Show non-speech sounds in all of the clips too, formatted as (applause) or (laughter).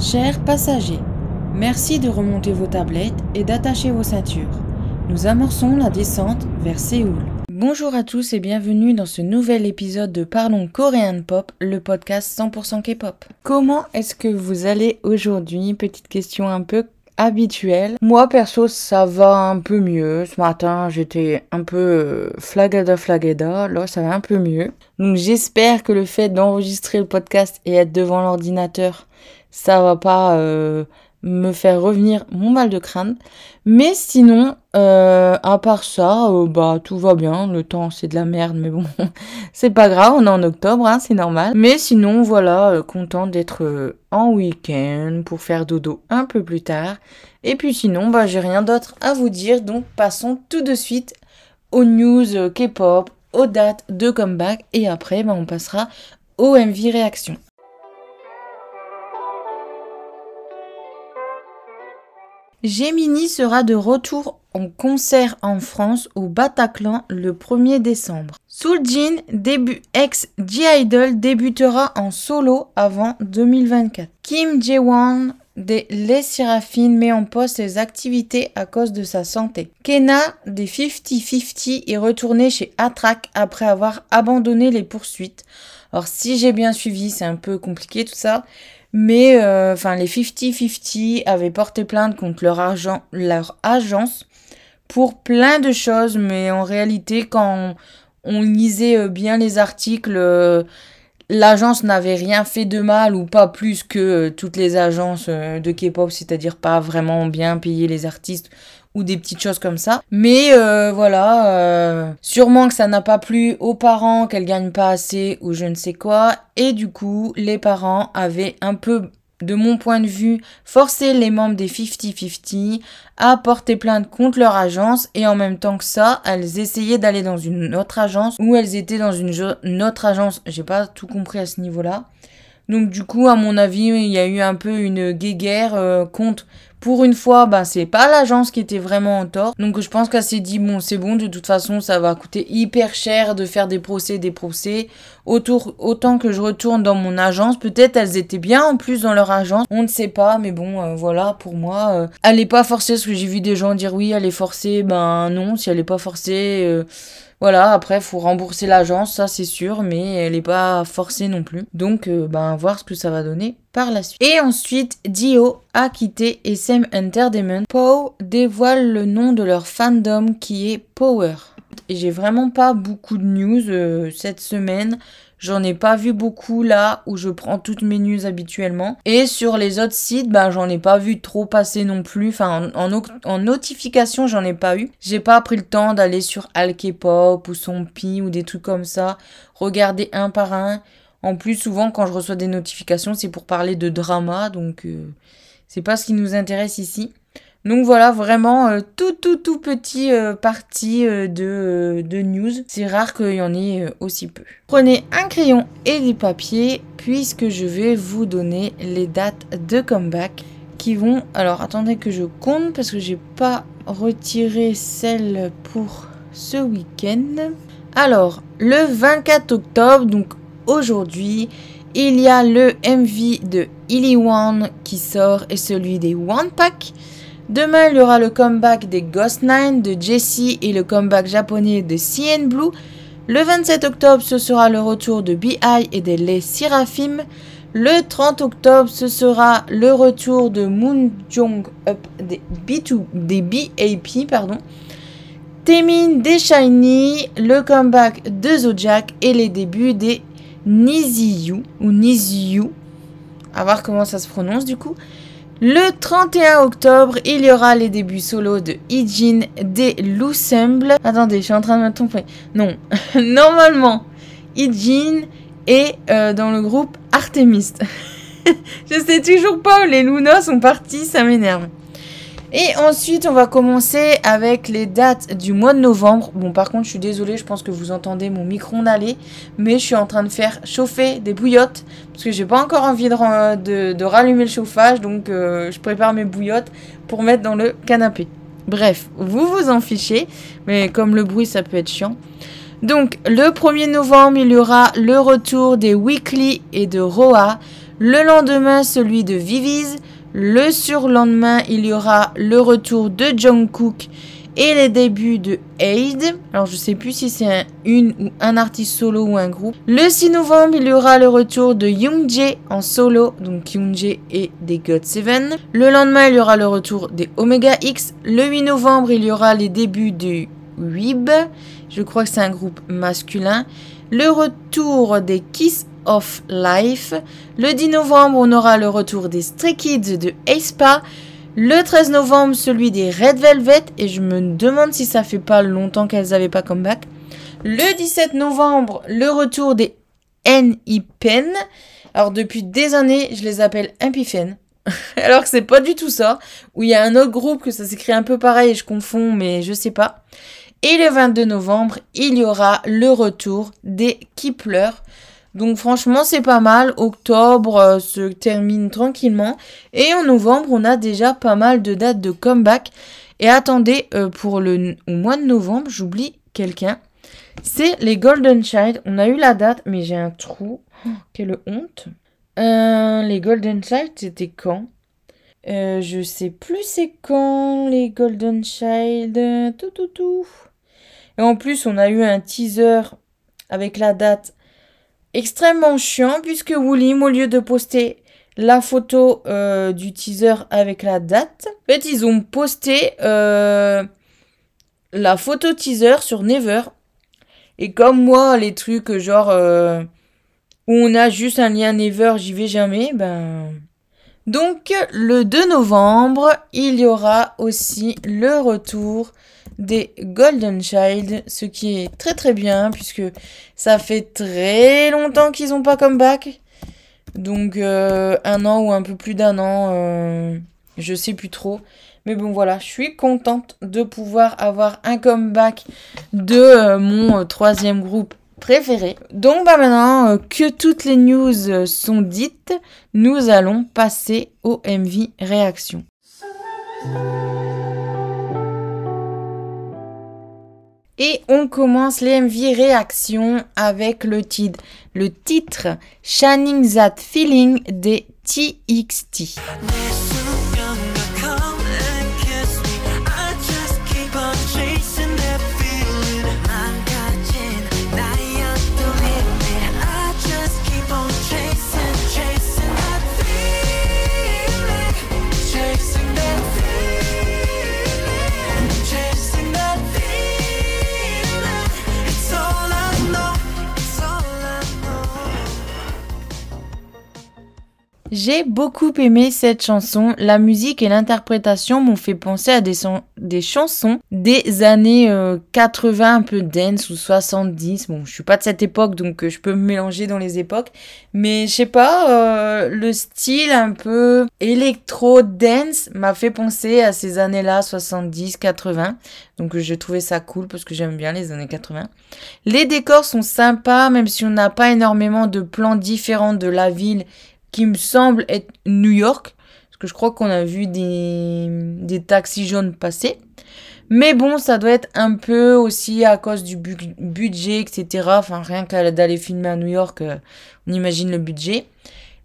Chers passagers, merci de remonter vos tablettes et d'attacher vos ceintures. Nous amorçons la descente vers Séoul. Bonjour à tous et bienvenue dans ce nouvel épisode de Parlons Coréen Pop, le podcast 100% K-pop. Comment est-ce que vous allez aujourd'hui? Petite question un peu habituelle. Moi perso ça va un peu mieux. Ce matin j'étais un peu euh, flagada flagada, là ça va un peu mieux. Donc j'espère que le fait d'enregistrer le podcast et être devant l'ordinateur, ça va pas euh, me faire revenir mon mal de crâne. Mais sinon, euh, à part ça, euh, bah tout va bien. Le temps c'est de la merde, mais bon, (laughs) c'est pas grave. On est en octobre, hein, c'est normal. Mais sinon, voilà, content d'être en week-end pour faire dodo un peu plus tard. Et puis sinon, bah j'ai rien d'autre à vous dire. Donc passons tout de suite aux news K-pop, aux dates de comeback. Et après, bah on passera au MV réaction. Gemini sera de retour en concert en France au Bataclan le 1er décembre. Soojin, début ex G-Idol, débutera en solo avant 2024. Kim Jae-won des Les Seraphines met en pause ses activités à cause de sa santé. Kena des 50-50 est retourné chez Attrac après avoir abandonné les poursuites. Alors si j'ai bien suivi, c'est un peu compliqué tout ça. Mais euh, enfin, les 50-50 avaient porté plainte contre leur, agence pour plein de choses, mais en réalité, quand on, lisait euh, bien les articles, euh, l'agence n'avait rien fait de mal ou pas plus que toutes les agences de K-pop, c'est-à-dire pas vraiment bien payer les artistes ou des petites choses comme ça. Mais euh, voilà, euh, sûrement que ça n'a pas plu aux parents, qu'elles gagnent pas assez ou je ne sais quoi. Et du coup, les parents avaient un peu, de mon point de vue, forcé les membres des 50-50 à porter plainte contre leur agence. Et en même temps que ça, elles essayaient d'aller dans une autre agence ou elles étaient dans une autre agence. J'ai pas tout compris à ce niveau-là. Donc du coup, à mon avis, il y a eu un peu une guéguerre euh, contre. Pour une fois, bah c'est pas l'agence qui était vraiment en tort. Donc je pense qu'elle s'est dit bon, c'est bon, de toute façon, ça va coûter hyper cher de faire des procès, des procès. Autour, autant que je retourne dans mon agence, peut-être elles étaient bien en plus dans leur agence. On ne sait pas, mais bon, euh, voilà, pour moi, euh, elle est pas forcée. Parce que j'ai vu des gens dire oui, elle est forcée. Ben non, si elle est pas forcée. euh, voilà, après, faut rembourser l'agence, ça c'est sûr, mais elle est pas forcée non plus. Donc, euh, ben, voir ce que ça va donner par la suite. Et ensuite, Dio a quitté SM Entertainment. Pow dévoile le nom de leur fandom qui est Power. J'ai vraiment pas beaucoup de news euh, cette semaine. J'en ai pas vu beaucoup là où je prends toutes mes news habituellement. Et sur les autres sites, ben j'en ai pas vu trop passer non plus. Enfin, en, en, no- en notification, j'en ai pas eu. J'ai pas pris le temps d'aller sur Alkpop ou Sompi ou des trucs comme ça. Regarder un par un. En plus, souvent, quand je reçois des notifications, c'est pour parler de drama. Donc, euh, c'est pas ce qui nous intéresse ici. Donc voilà, vraiment euh, tout tout tout petit euh, partie euh, de, euh, de news. C'est rare qu'il y en ait euh, aussi peu. Prenez un crayon et des papiers puisque je vais vous donner les dates de comeback qui vont... Alors attendez que je compte parce que j'ai pas retiré celle pour ce week-end. Alors, le 24 octobre, donc aujourd'hui, il y a le MV de Illy One qui sort et celui des One Pack. Demain, il y aura le comeback des Ghost Nine de Jessie et le comeback japonais de CN Blue. Le 27 octobre, ce sera le retour de B.I. et des Les Seraphim. Le 30 octobre, ce sera le retour de Moon Jong Up des B2, des BAP, pardon. Temin des Shiny, le comeback de Zodiac et les débuts des Niziyu ou Niziyu. À voir comment ça se prononce du coup. Le 31 octobre, il y aura les débuts solo de Ijin des Lussemble. Attendez, je suis en train de me tromper. Non, (laughs) normalement, Ijin est euh, dans le groupe Artemis. (laughs) je sais toujours pas où les Luna sont partis, ça m'énerve. Et ensuite, on va commencer avec les dates du mois de novembre. Bon, par contre, je suis désolée, je pense que vous entendez mon micro aller, mais je suis en train de faire chauffer des bouillottes parce que j'ai pas encore envie de- de rallumer le chauffage, donc euh, je prépare mes bouillottes pour mettre dans le canapé. Bref, vous vous en fichez, mais comme le bruit, ça peut être chiant. Donc, le 1er novembre, il y aura le retour des Weekly et de Roa. Le lendemain, celui de Viviz. Le surlendemain, il y aura le retour de Jungkook et les débuts de Aid. Alors je sais plus si c'est un, une ou un artiste solo ou un groupe. Le 6 novembre, il y aura le retour de Youngjae en solo, donc Youngjae et des God 7. Le lendemain, il y aura le retour des Omega X. Le 8 novembre, il y aura les débuts du Weeb. Je crois que c'est un groupe masculin. Le retour des Kiss of Life. Le 10 novembre, on aura le retour des Stray Kids de aespa. Le 13 novembre, celui des Red Velvet. Et je me demande si ça fait pas longtemps qu'elles n'avaient pas comeback. Le 17 novembre, le retour des N.I.Pen. Alors depuis des années, je les appelle Impifen. (laughs) Alors que c'est pas du tout ça. Ou il y a un autre groupe que ça s'écrit un peu pareil je confonds, mais je sais pas. Et le 22 novembre, il y aura le retour des Kipler. Donc franchement, c'est pas mal. Octobre euh, se termine tranquillement. Et en novembre, on a déjà pas mal de dates de comeback. Et attendez, euh, pour le au mois de novembre, j'oublie quelqu'un. C'est les Golden Child. On a eu la date, mais j'ai un trou. Oh, quelle honte. Euh, les Golden Child, c'était quand? Je sais plus c'est quand les Golden Child. Tout, tout, tout. Et en plus, on a eu un teaser avec la date extrêmement chiant puisque Woolim, au lieu de poster la photo euh, du teaser avec la date, en fait, ils ont posté euh, la photo teaser sur Never. Et comme moi, les trucs genre euh, où on a juste un lien Never, j'y vais jamais, ben. Donc, le 2 novembre, il y aura aussi le retour des Golden Child, ce qui est très très bien puisque ça fait très longtemps qu'ils n'ont pas comeback. Donc euh, un an ou un peu plus d'un an, euh, je sais plus trop. Mais bon voilà, je suis contente de pouvoir avoir un comeback de euh, mon troisième groupe préféré. Donc bah maintenant que toutes les news sont dites, nous allons passer au MV réaction. Et on commence les MV réactions avec le titre, le titre Shining That Feeling des TXT. J'ai beaucoup aimé cette chanson. La musique et l'interprétation m'ont fait penser à des, chansons des années 80, euh, un peu dance ou 70. Bon, je suis pas de cette époque, donc euh, je peux me mélanger dans les époques. Mais je sais pas, euh, le style un peu électro dance m'a fait penser à ces années-là, 70, 80. Donc je trouvais ça cool parce que j'aime bien les années 80. Les décors sont sympas, même si on n'a pas énormément de plans différents de la ville qui me semble être New York. Parce que je crois qu'on a vu des, des taxis jaunes passer. Mais bon, ça doit être un peu aussi à cause du budget, etc. Enfin, rien qu'à d'aller filmer à New York, euh, on imagine le budget.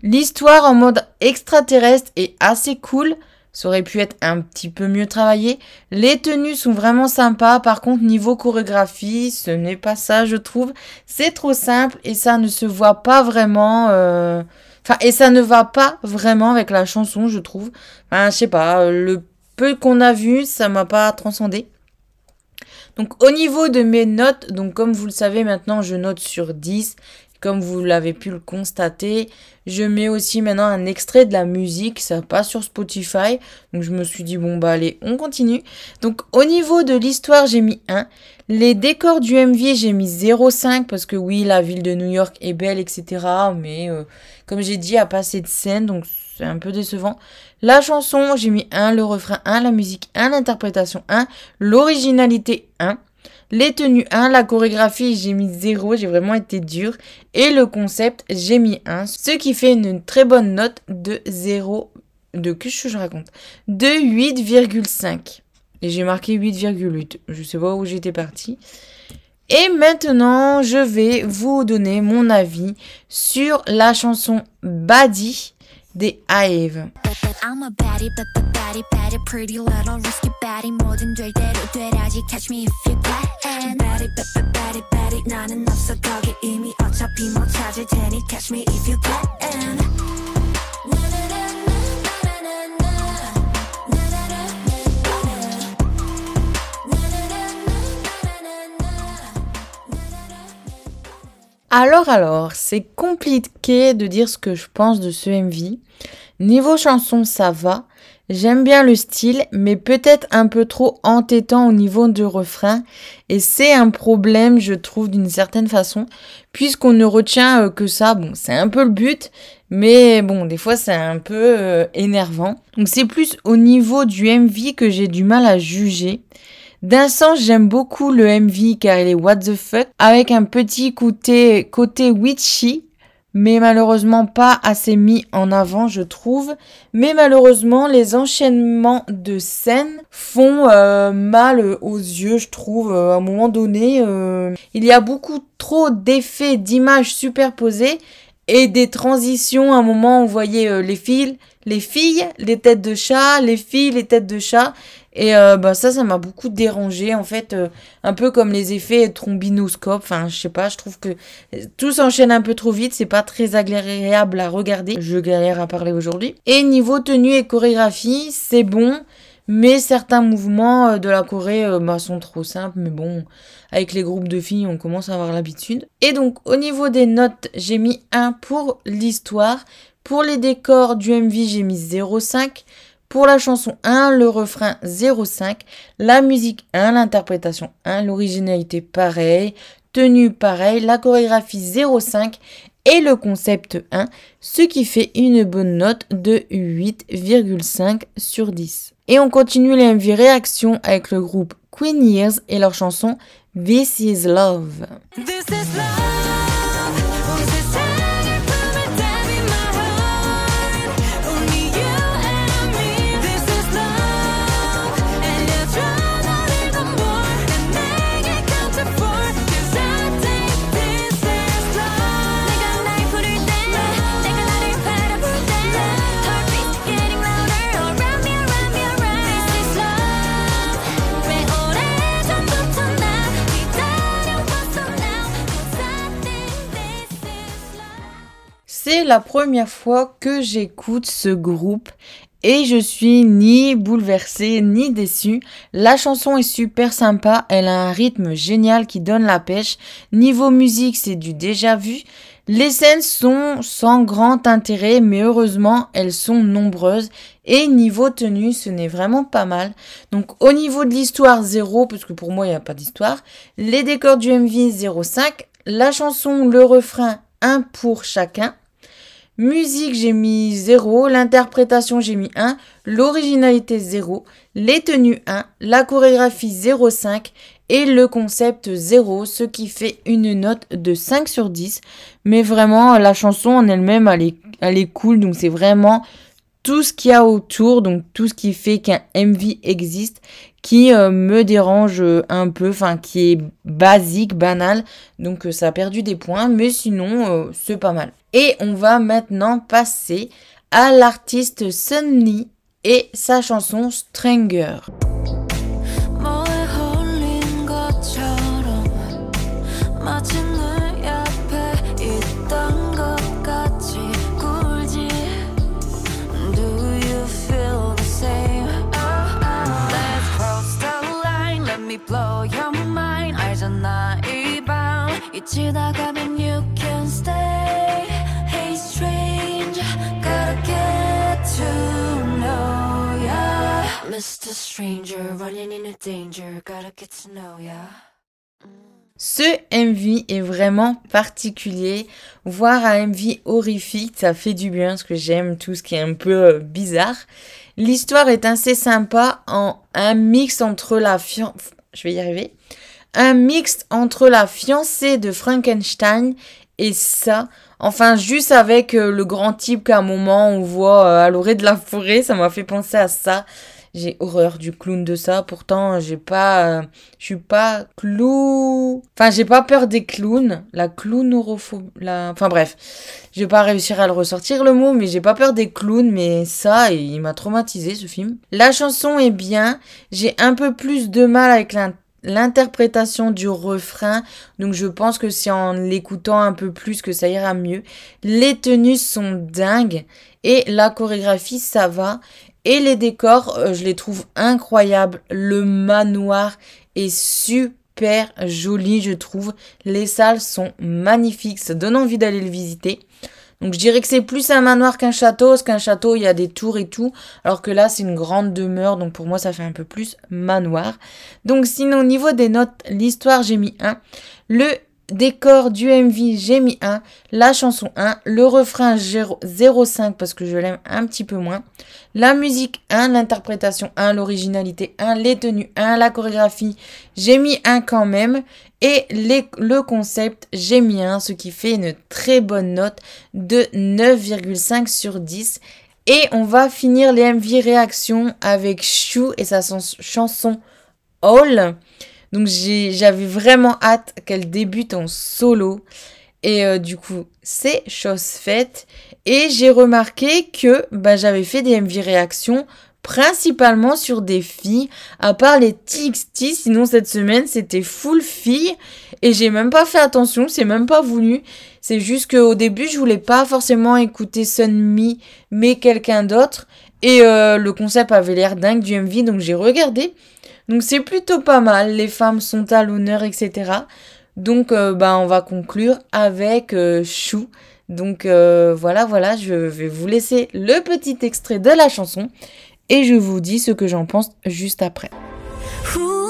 L'histoire en mode extraterrestre est assez cool. Ça aurait pu être un petit peu mieux travaillé. Les tenues sont vraiment sympas. Par contre, niveau chorégraphie, ce n'est pas ça, je trouve. C'est trop simple et ça ne se voit pas vraiment. Euh, Et ça ne va pas vraiment avec la chanson, je trouve. Enfin, je sais pas, le peu qu'on a vu, ça m'a pas transcendé. Donc au niveau de mes notes, donc comme vous le savez maintenant, je note sur 10. Comme vous l'avez pu le constater, je mets aussi maintenant un extrait de la musique, ça passe sur Spotify. Donc je me suis dit, bon bah allez, on continue. Donc au niveau de l'histoire, j'ai mis 1. Les décors du MV, j'ai mis 0,5 parce que oui, la ville de New York est belle, etc. Mais euh, comme j'ai dit, il n'y a pas assez de scènes, donc c'est un peu décevant. La chanson, j'ai mis 1, le refrain 1, la musique 1, l'interprétation 1, l'originalité 1. Les tenues 1, la chorégraphie, j'ai mis 0, j'ai vraiment été dur. Et le concept, j'ai mis 1, ce qui fait une très bonne note de 0, de que je raconte, de 8,5. Et j'ai marqué 8,8. Je sais pas où j'étais parti. Et maintenant, je vais vous donner mon avis sur la chanson Badi des Hive. Alors alors, c'est compliqué de dire ce que je pense de ce MV. Niveau chanson, ça va. J'aime bien le style, mais peut-être un peu trop entêtant au niveau du refrain. Et c'est un problème, je trouve, d'une certaine façon, puisqu'on ne retient euh, que ça. Bon, c'est un peu le but, mais bon, des fois, c'est un peu euh, énervant. Donc c'est plus au niveau du MV que j'ai du mal à juger. D'un sens, j'aime beaucoup le MV car il est what the fuck, avec un petit côté, côté witchy, mais malheureusement pas assez mis en avant, je trouve. Mais malheureusement, les enchaînements de scènes font euh, mal aux yeux, je trouve. à un moment donné, euh, il y a beaucoup trop d'effets, d'images superposées et des transitions. À un moment, on voyait euh, les filles, les filles, les têtes de chat, les filles, les têtes de chat. Et euh, bah ça, ça m'a beaucoup dérangé en fait, euh, un peu comme les effets trombinoscope. Enfin, je sais pas, je trouve que tout s'enchaîne un peu trop vite, c'est pas très agréable à regarder. Je galère à parler aujourd'hui. Et niveau tenue et chorégraphie, c'est bon, mais certains mouvements euh, de la Corée bah, sont trop simples. Mais bon, avec les groupes de filles, on commence à avoir l'habitude. Et donc, au niveau des notes, j'ai mis 1 pour l'histoire. Pour les décors du MV, j'ai mis 0,5. Pour la chanson 1, le refrain 0,5, la musique 1, l'interprétation 1, l'originalité pareil, tenue pareil, la chorégraphie 0,5 et le concept 1, ce qui fait une bonne note de 8,5 sur 10. Et on continue les MV réactions avec le groupe Queen Years et leur chanson This is Love. This is love. C'est la première fois que j'écoute ce groupe et je suis ni bouleversée ni déçue. La chanson est super sympa, elle a un rythme génial qui donne la pêche. Niveau musique, c'est du déjà vu. Les scènes sont sans grand intérêt, mais heureusement, elles sont nombreuses. Et niveau tenue, ce n'est vraiment pas mal. Donc au niveau de l'histoire, zéro, parce que pour moi, il n'y a pas d'histoire. Les décors du MV, 0,5. La chanson, le refrain, 1 pour chacun. Musique, j'ai mis 0. L'interprétation, j'ai mis 1. L'originalité, 0. Les tenues, 1. La chorégraphie, 0,5. Et le concept, 0. Ce qui fait une note de 5 sur 10. Mais vraiment, la chanson en elle-même, elle est, elle est cool. Donc, c'est vraiment tout ce qu'il y a autour. Donc, tout ce qui fait qu'un MV existe. Qui euh, me dérange euh, un peu. Enfin, qui est basique, banal. Donc, euh, ça a perdu des points. Mais sinon, c'est pas mal. Et on va maintenant passer à l'artiste Sunny et sa chanson Stranger. 이밤 잊히다가면 you can stay Hey stranger Gotta get to know ya Mr. Stranger running into danger Gotta get to know ya Ce MV est vraiment particulier. Voir un MV horrifique, ça fait du bien parce que j'aime tout ce qui est un peu euh, bizarre. L'histoire est assez sympa en un mix entre la fian... Je vais y arriver. un mix entre la fiancée de Frankenstein et ça. Enfin, juste avec euh, le grand type qu'à un moment on voit euh, à l'orée de la forêt, ça m'a fait penser à ça. J'ai horreur du clown de ça. Pourtant, j'ai pas, euh, je suis pas clou. Enfin, j'ai pas peur des clowns. La clownorophobie, la, enfin bref, je vais pas réussir à le ressortir le mot, mais j'ai pas peur des clowns. Mais ça, il m'a traumatisé ce film. La chanson est bien. J'ai un peu plus de mal avec l'in- l'interprétation du refrain. Donc je pense que c'est en l'écoutant un peu plus que ça ira mieux. Les tenues sont dingues et la chorégraphie ça va. Et les décors, euh, je les trouve incroyables. Le manoir est super joli, je trouve. Les salles sont magnifiques, ça donne envie d'aller le visiter. Donc je dirais que c'est plus un manoir qu'un château, parce qu'un château, il y a des tours et tout, alors que là, c'est une grande demeure, donc pour moi, ça fait un peu plus manoir. Donc sinon, au niveau des notes, l'histoire, j'ai mis 1. Le décor du MV, j'ai mis 1. La chanson 1. Le refrain 0 0,5 parce que je l'aime un petit peu moins. La musique 1. L'interprétation 1. L'originalité 1. Les tenues 1. La chorégraphie, j'ai mis 1 quand même. Et le concept, j'ai mis 1, ce qui fait une très bonne note de 9,5 sur 10. Et on va finir les MV réactions avec Chou et sa chanson All. Donc j'avais vraiment hâte qu'elle débute en solo. Et euh, du coup, c'est chose faite. Et j'ai remarqué que bah, j'avais fait des MV réactions principalement sur des filles, à part les TXT. Sinon, cette semaine, c'était full filles. Et j'ai même pas fait attention, c'est même pas voulu. C'est juste qu'au début, je voulais pas forcément écouter Sunmi, mais quelqu'un d'autre. Et euh, le concept avait l'air dingue du MV, donc j'ai regardé. Donc c'est plutôt pas mal, les femmes sont à l'honneur, etc. Donc euh, bah, on va conclure avec euh, Chou. Donc euh, voilà, voilà, je vais vous laisser le petit extrait de la chanson et je vous dis ce que j'en pense juste après. 후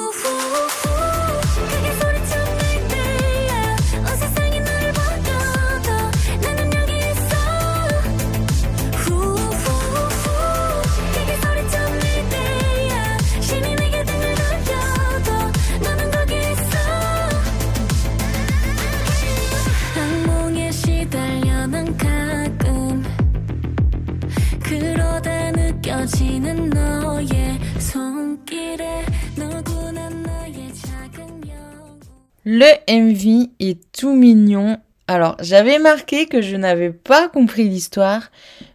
Le MV est tout mignon. Alors, j'avais marqué que je n'avais pas compris l'histoire,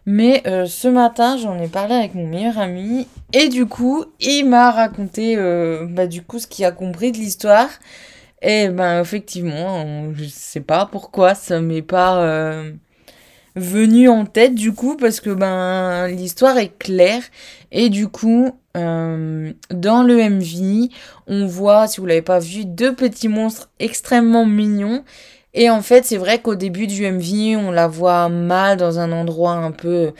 mais euh, ce matin, j'en ai parlé avec mon meilleur ami, et du coup, il m'a raconté, euh, bah, du coup, ce qu'il a compris de l'histoire. Et ben, effectivement, je sais pas pourquoi ça m'est pas euh, venu en tête, du coup, parce que ben, l'histoire est claire, et du coup, euh, dans le MV, on voit, si vous l'avez pas vu, deux petits monstres extrêmement mignons. Et en fait, c'est vrai qu'au début du MV, on la voit mal dans un endroit un peu,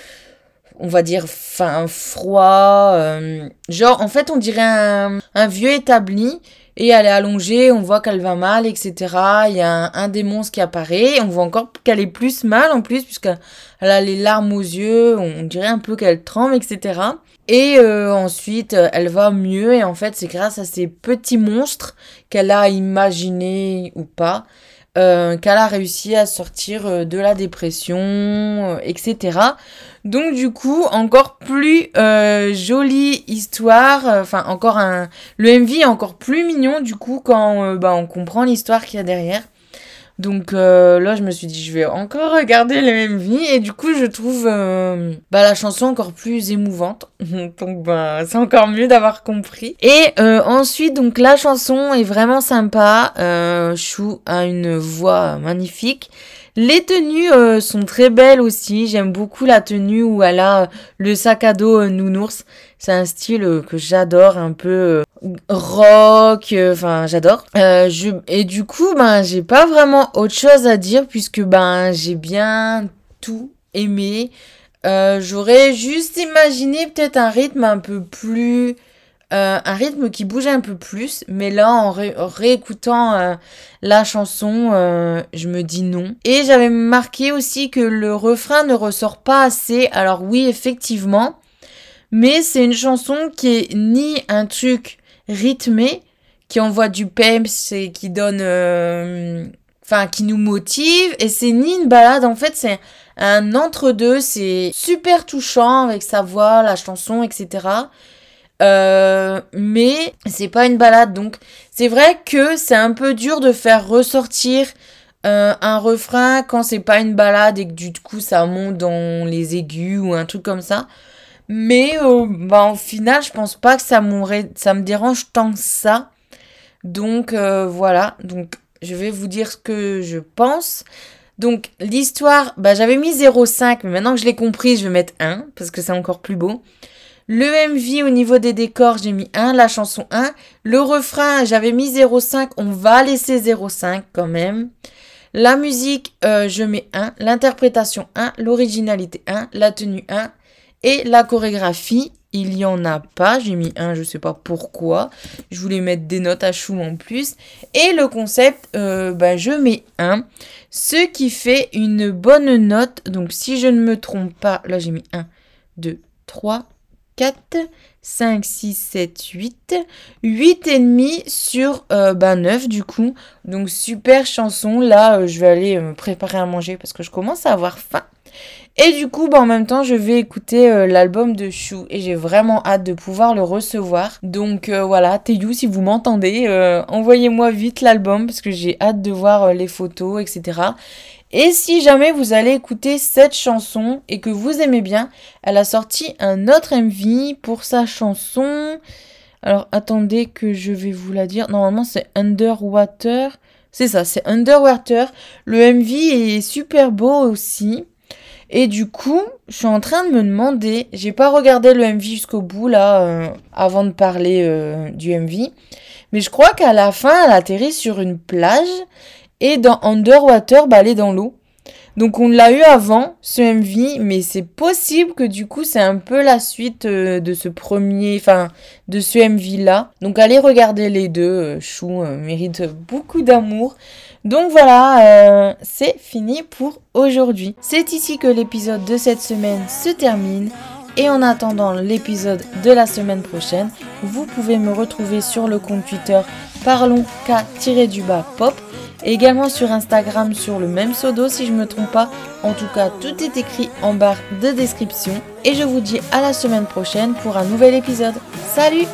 on va dire, fin, froid. euh, genre, en fait, on dirait un, un vieux établi. Et elle est allongée, on voit qu'elle va mal, etc. Il y a un, un des monstres qui apparaît. On voit encore qu'elle est plus mal en plus, puisqu'elle a les larmes aux yeux. On dirait un peu qu'elle tremble, etc. Et euh, ensuite, elle va mieux. Et en fait, c'est grâce à ces petits monstres qu'elle a imaginés ou pas, euh, qu'elle a réussi à sortir euh, de la dépression, euh, etc. Donc du coup, encore plus jolie histoire. Enfin, encore un... Le MV est encore plus mignon du coup quand bah, on comprend l'histoire qu'il y a derrière. Donc euh, là, je me suis dit, je vais encore regarder le MV et du coup, je trouve euh, bah, la chanson encore plus émouvante. (laughs) donc bah, c'est encore mieux d'avoir compris. Et euh, ensuite, donc la chanson est vraiment sympa. Euh, Chou a une voix magnifique. Les tenues sont très belles aussi. J'aime beaucoup la tenue où elle a le sac à dos nounours. C'est un style euh, que j'adore, un peu euh, rock. euh, Enfin, j'adore. Et du coup, ben, j'ai pas vraiment autre chose à dire puisque ben, j'ai bien tout aimé. J'aurais juste imaginé peut-être un rythme un peu plus un rythme qui bouge un peu plus, mais là en, ré- en réécoutant la chanson, je me dis non. Et j'avais marqué aussi que le refrain ne ressort pas assez. Alors oui, effectivement, mais c'est une chanson qui est ni un truc rythmé, qui envoie du peps et qui donne, euh, enfin qui nous motive, et c'est ni une balade. En fait, c'est un entre-deux. C'est super touchant avec sa voix, la chanson, etc. Euh, mais c'est pas une balade, donc c'est vrai que c'est un peu dur de faire ressortir euh, un refrain quand c'est pas une balade et que du coup ça monte dans les aigus ou un truc comme ça. Mais euh, bah, au final, je pense pas que ça, ça me dérange tant que ça. Donc euh, voilà, donc je vais vous dire ce que je pense. Donc l'histoire, bah, j'avais mis 0,5, mais maintenant que je l'ai compris, je vais mettre 1, parce que c'est encore plus beau. Le MV au niveau des décors, j'ai mis 1, la chanson 1. Le refrain, j'avais mis 0,5, on va laisser 0,5 quand même. La musique, euh, je mets 1. L'interprétation 1. L'originalité 1. La tenue 1. Et la chorégraphie, il y en a pas. J'ai mis 1, je sais pas pourquoi. Je voulais mettre des notes à chou en plus. Et le concept, euh, bah, je mets 1. Ce qui fait une bonne note. Donc si je ne me trompe pas, là j'ai mis 1, 2, 3, 4, 5, 6, 7, 8. 8 et demi sur euh, bah, 9 du coup. Donc super chanson. Là, euh, je vais aller me préparer à manger parce que je commence à avoir faim. Et du coup, bah, en même temps, je vais écouter euh, l'album de Chou et j'ai vraiment hâte de pouvoir le recevoir. Donc euh, voilà, Teyou, si vous m'entendez, euh, envoyez-moi vite l'album parce que j'ai hâte de voir les photos, etc. Et si jamais vous allez écouter cette chanson et que vous aimez bien, elle a sorti un autre MV pour sa chanson. Alors attendez que je vais vous la dire. Normalement c'est Underwater. C'est ça, c'est Underwater. Le MV est super beau aussi. Et du coup, je suis en train de me demander, j'ai pas regardé le MV jusqu'au bout là, euh, avant de parler euh, du MV, mais je crois qu'à la fin, elle atterrit sur une plage et dans Underwater, bah, elle est dans l'eau. Donc on l'a eu avant, ce MV, mais c'est possible que du coup c'est un peu la suite euh, de ce premier, enfin de ce MV là. Donc allez regarder les deux, euh, Chou euh, mérite beaucoup d'amour. Donc voilà, c'est fini pour aujourd'hui. C'est ici que l'épisode de cette semaine se termine. Et en attendant l'épisode de la semaine prochaine, vous pouvez me retrouver sur le compte Twitter parlons K-du-bas pop et également sur Instagram sur le même pseudo si je me trompe pas. En tout cas, tout est écrit en barre de description et je vous dis à la semaine prochaine pour un nouvel épisode. Salut